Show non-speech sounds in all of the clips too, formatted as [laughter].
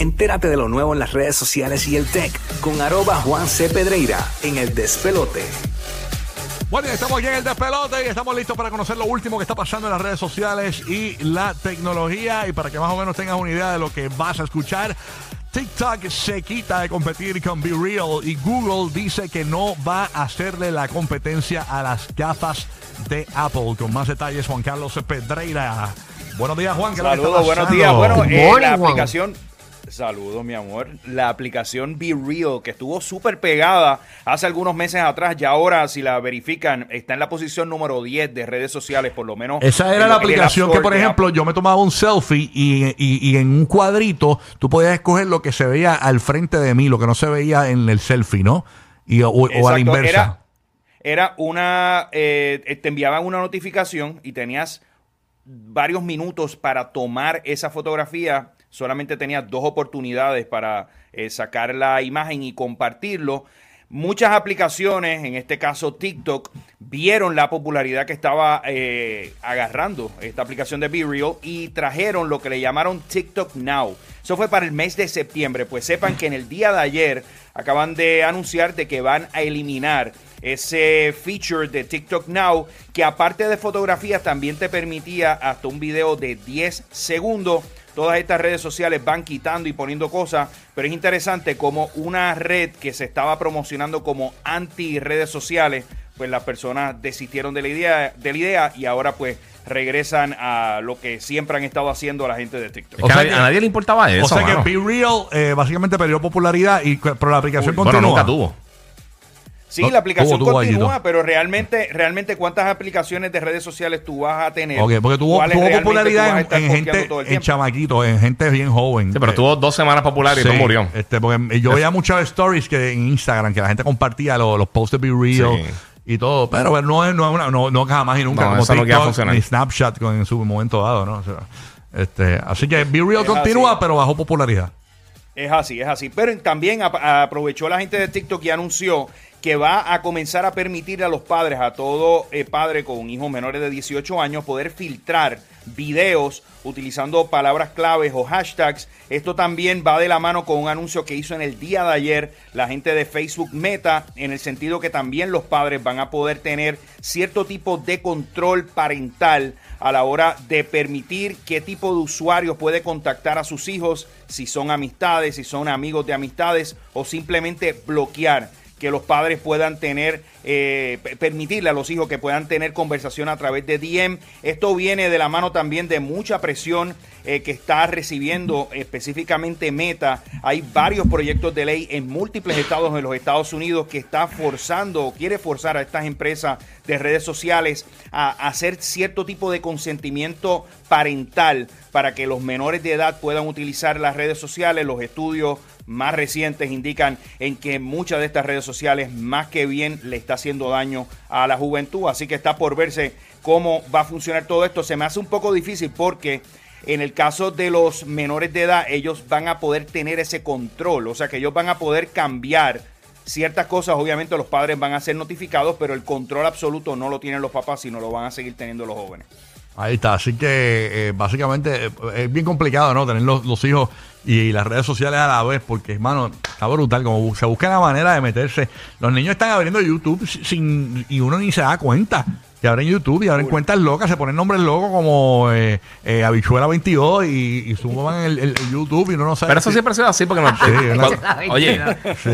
Entérate de lo nuevo en las redes sociales y el tech con arroba Juan C. Pedreira en el despelote. Bueno, ya estamos aquí en el despelote y estamos listos para conocer lo último que está pasando en las redes sociales y la tecnología. Y para que más o menos tengas una idea de lo que vas a escuchar, TikTok se quita de competir con Be Real y Google dice que no va a hacerle la competencia a las gafas de Apple. Con más detalles, Juan Carlos Pedreira. Buenos días, Juan. ¿qué es lo que está Saludos, buenos días. Bueno, eh, morning, la Juan. aplicación. Saludos, mi amor. La aplicación Be Real, que estuvo súper pegada hace algunos meses atrás, y ahora, si la verifican, está en la posición número 10 de redes sociales, por lo menos. Esa era la aplicación que, por ejemplo, Apple. yo me tomaba un selfie y, y- y en un cuadrito tú podías escoger lo que se veía al frente de mí, lo que no se veía en el selfie, ¿no? Y, o, o a la inversa. Era, era una. eh, te enviaban una notificación y tenías varios minutos para tomar esa fotografía. Solamente tenías dos oportunidades para eh, sacar la imagen y compartirlo. Muchas aplicaciones, en este caso TikTok, vieron la popularidad que estaba eh, agarrando esta aplicación de Be Real y trajeron lo que le llamaron TikTok Now. Eso fue para el mes de septiembre. Pues sepan que en el día de ayer acaban de anunciar de que van a eliminar ese feature de TikTok Now que aparte de fotografías también te permitía hasta un video de 10 segundos. Todas estas redes sociales van quitando y poniendo cosas, pero es interesante como una red que se estaba promocionando como anti redes sociales, pues las personas desistieron de la idea, de la idea y ahora pues regresan a lo que siempre han estado haciendo la gente de TikTok. O sea a, nadie, que- a nadie le importaba eso. o sea mano. que Be Real eh, básicamente perdió popularidad, y, pero la aplicación bueno, continúa. nunca tuvo. Sí, No, la aplicación tuvo, continúa, pero realmente, realmente cuántas aplicaciones de redes sociales tú vas a tener. Porque tuvo, ¿Cuáles tuvo a popularidad en, en gente, en chamaquitos, en gente bien joven. Sí, pero Eh, tuvo dos semanas populares y Sí, todo murió. Este, porque yo veía muchas stories que en Instagram que la gente compartía los, los posts de Be Real Sí. Y todo, pero no es no, es una- no, no jamás y nunca No, como eso no queda TikTok funcionar. ni Snapchat con, en su momento dado, ¿no? O sea, este, así que Be Real Es continúa, así. pero bajó popularidad. Es así, es así. Pero también ap- aprovechó la gente de TikTok y anunció que va a comenzar a permitir a los padres, a todo eh, padre con hijos menores de 18 años, poder filtrar videos utilizando palabras claves o hashtags. Esto también va de la mano con un anuncio que hizo en el día de ayer la gente de Facebook Meta, en el sentido que también los padres van a poder tener cierto tipo de control parental a la hora de permitir qué tipo de usuario puede contactar a sus hijos, si son amistades, si son amigos de amistades o simplemente bloquear que los padres puedan tener, eh, permitirle a los hijos que puedan tener conversación a través de DM. Esto viene de la mano también de mucha presión eh, que está recibiendo específicamente Meta. Hay varios proyectos de ley en múltiples estados de los Estados Unidos que está forzando o quiere forzar a estas empresas de redes sociales a hacer cierto tipo de consentimiento parental para que los menores de edad puedan utilizar las redes sociales. Los estudios más recientes indican en que muchas de estas redes sociales más que bien le está haciendo daño a la juventud. Así que está por verse cómo va a funcionar todo esto. Se me hace un poco difícil porque en el caso de los menores de edad, ellos van a poder tener ese control. O sea que ellos van a poder cambiar ciertas cosas. Obviamente los padres van a ser notificados, pero el control absoluto no lo tienen los papás, sino lo van a seguir teniendo los jóvenes. Ahí está, así que eh, básicamente eh, es bien complicado, ¿no? Tener los, hijos y las redes sociales a la vez, porque, hermano, está brutal, como se busca la manera de meterse. Los niños están abriendo YouTube si- sin y uno ni se da cuenta. Que abren YouTube y abren cuentas locas, se ponen nombres locos como eh, eh, Habichuela 22 y, y suman el, el- el YouTube y uno no sabe. Pero eso si- siempre ha sido así porque no, Sí, cuando- [laughs] oye,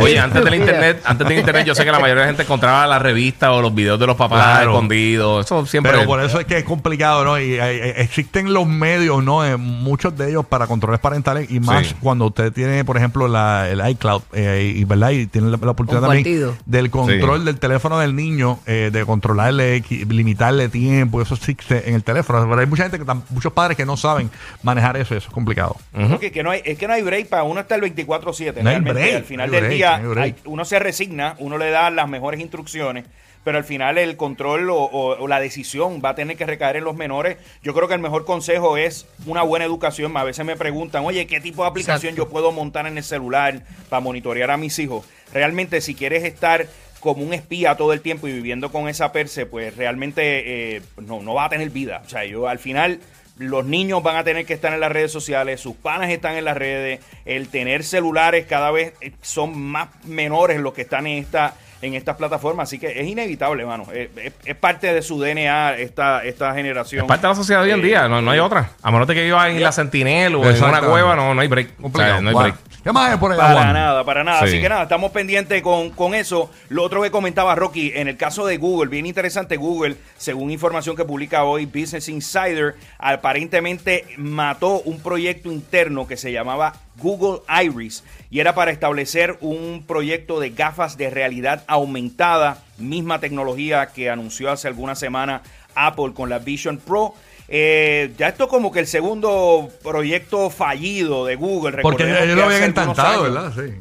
oye, antes del internet, antes del internet yo sé que la mayoría de la gente encontraba la revista o los videos de los papás Claro. escondidos. Eso siempre Pero por eso es que es complicado, ¿no? Y eh, eh, existen los medios, ¿no? Eh, muchos de ellos para controles parentales y más Sí. cuando usted tiene, por ejemplo, la, el iCloud y, y, ¿verdad? Y tiene la, la oportunidad también del control Sí. del teléfono del niño, eh, de controlarle, equi- limitarle tiempo, eso existe en el teléfono. Pero hay mucha gente, que muchos padres que no saben manejar eso, y eso es complicado. Porque que no hay, es que no hay break para uno estar 24-7. No hay Realmente, break, al final no hay del break, día, no hay uno se resigna, uno le da las mejores instrucciones, pero al final el control o, o- o la decisión va a tener que recaer en los menores. Yo creo que el mejor consejo es una buena educación. A veces me preguntan, oye, ¿qué tipo de aplicación Exacto. yo puedo montar en el celular para monitorear a mis hijos? Realmente, si quieres estar como un espía todo el tiempo y viviendo con esa perse, pues realmente eh, no, no va a tener vida. O sea, yo al final los niños van a tener que estar en las redes sociales, sus panas están en las redes, el tener celulares cada vez eh, son más menores los que están en esta en estas plataformas, así que es inevitable, hermano. Es, es- es parte de su DNA esta, esta generación. Es parte de la sociedad de hoy en Eh, día, no, no hay otra. A menos de que vivas en la Sentinel o en una cueva, no, no hay break. O sea, Complicado. no hay break. ¿Qué más hay por ahí, Para Juan? nada, para nada. Sí. Así que nada, estamos pendientes con, con eso. Lo otro que comentaba Rocky, en el caso de Google, bien interesante, Google, según información que publica hoy Business Insider, aparentemente mató un proyecto interno que se llamaba Google Iris y era para establecer un proyecto de gafas de realidad aumentada, misma tecnología que anunció hace algunas semanas Apple con la Vision Pro. Eh, ya esto como que el segundo proyecto fallido de Google. Porque ellos lo habían años- ¿verdad? Sí.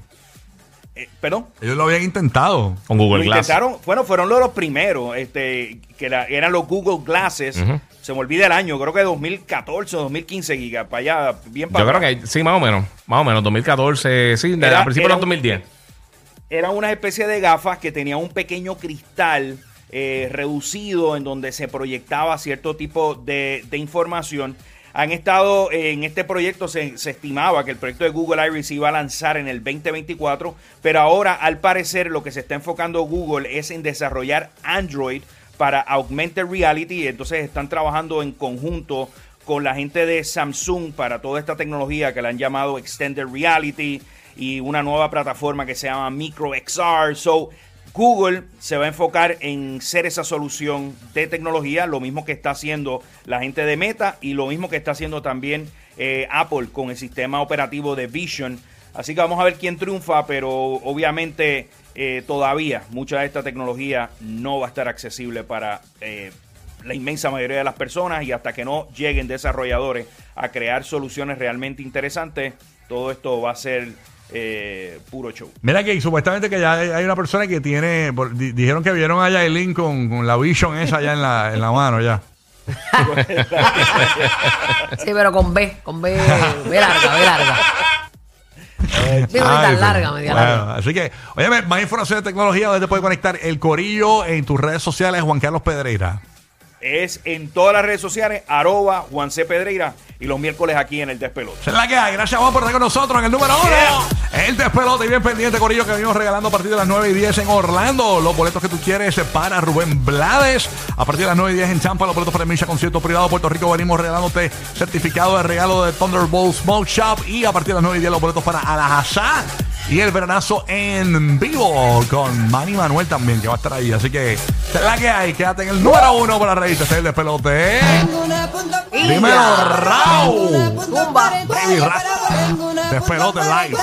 Eh, ¿Perdón? Ellos lo habían intentado. Con Google Lo Glass. intentaron, bueno, fueron los, los primeros, este, que era- eran los Google Glasses. Se me olvida el año, creo que 2014 o 2015, giga, para allá, bien para Yo creo que sí, más o menos. Más o menos, 2014, sí, de- Era- a principios era del un- 2010. Eran una especie de gafas que tenían un pequeño cristal eh, reducido en donde se proyectaba cierto tipo de, de información. Han estado eh, en este proyecto, se, estimaba que el proyecto de Google Iris iba a lanzar en el 2024, pero ahora al parecer lo que se está enfocando Google es en desarrollar Android para Augmented Reality, entonces están trabajando en conjunto con la gente de Samsung para toda esta tecnología que le han llamado Extended Reality y una nueva plataforma que se llama MicroXR. So, Google se va a enfocar en ser esa solución de tecnología, lo mismo que está haciendo la gente de Meta y lo mismo que está haciendo también eh, Apple con el sistema operativo de Vision. Así que vamos a ver quién triunfa, pero obviamente eh, todavía mucha de esta tecnología no va a estar accesible para eh, la inmensa mayoría de las personas y hasta que no lleguen desarrolladores a crear soluciones realmente interesantes, todo esto va a ser eh, puro show. Mira que supuestamente que ya hay una persona que tiene, por- di- dijeron que vieron a Yailin con, con la Vision esa ya en la, en la mano ya. [laughs] Sí, pero con B, con B, B larga, B larga. Sí, no Ay, tan pero- larga, media bueno, larga. Así que, oye, más información de tecnología, donde te puedes conectar el corillo en tus redes sociales, Juan Carlos Pedreira. Es en todas las redes sociales, arroba Juan C. Pedreira y los miércoles aquí en el Despelote. Es la que hay. Gracias, Juan, por estar con nosotros en el número uno. El despelote y bien pendiente, Corillo, que venimos regalando a partir de las 9 y 10 en Orlando. Los boletos que tú quieres para Rubén Blades. A partir de las 9 y 10 en Champa, los boletos para el Misha Concierto Privado Puerto Rico. Venimos regalándote certificado de regalo de Thunderbolt Smoke Shop. Y a partir de las 9 y 10 los boletos para Alajazá. Y el veranazo en vivo con Manny Manuel también, que va a estar ahí. Así que, es la que hay. Quédate en el número uno para reírte. Este es el despelote. Dímelo. Zumba. Baby Rasta. Despelote live.